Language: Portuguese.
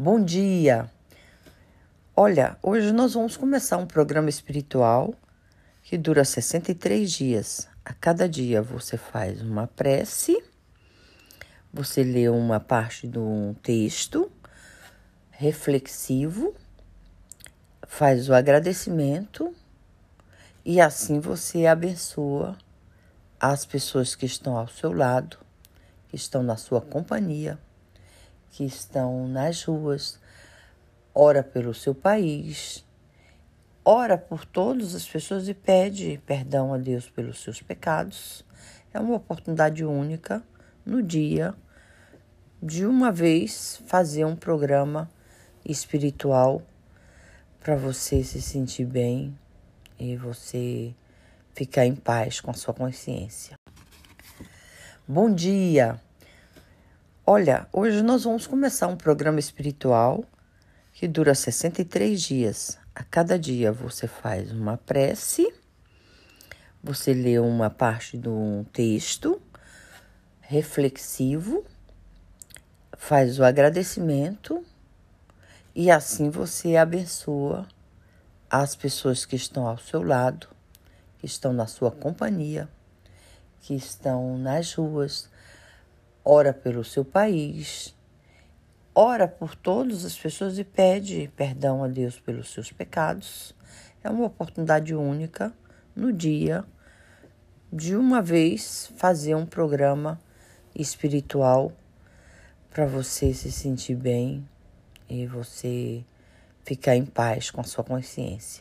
Bom dia! Olha, hoje nós vamos começar um programa espiritual que dura 63 dias. A cada dia você faz uma prece, você lê uma parte de um texto reflexivo, faz o agradecimento e assim você abençoa as pessoas que estão ao seu lado, que estão na sua companhia que estão nas ruas, ora pelo seu país, ora por todas as pessoas e pede perdão a Deus pelos seus pecados. É uma oportunidade única no dia de uma vez fazer um programa espiritual para você se sentir bem e você ficar em paz com a sua consciência. Bom dia! Olha, hoje nós vamos começar um programa espiritual que dura 63 dias. A cada dia você faz uma prece, você lê uma parte de um texto reflexivo, faz o agradecimento e assim você abençoa as pessoas que estão ao seu lado, que estão na sua companhia, que estão nas ruas ora pelo seu país, ora por todas as pessoas e pede perdão a Deus pelos seus pecados. É uma oportunidade única no dia de uma vez fazer um programa espiritual para você se sentir bem e você ficar em paz com a sua consciência.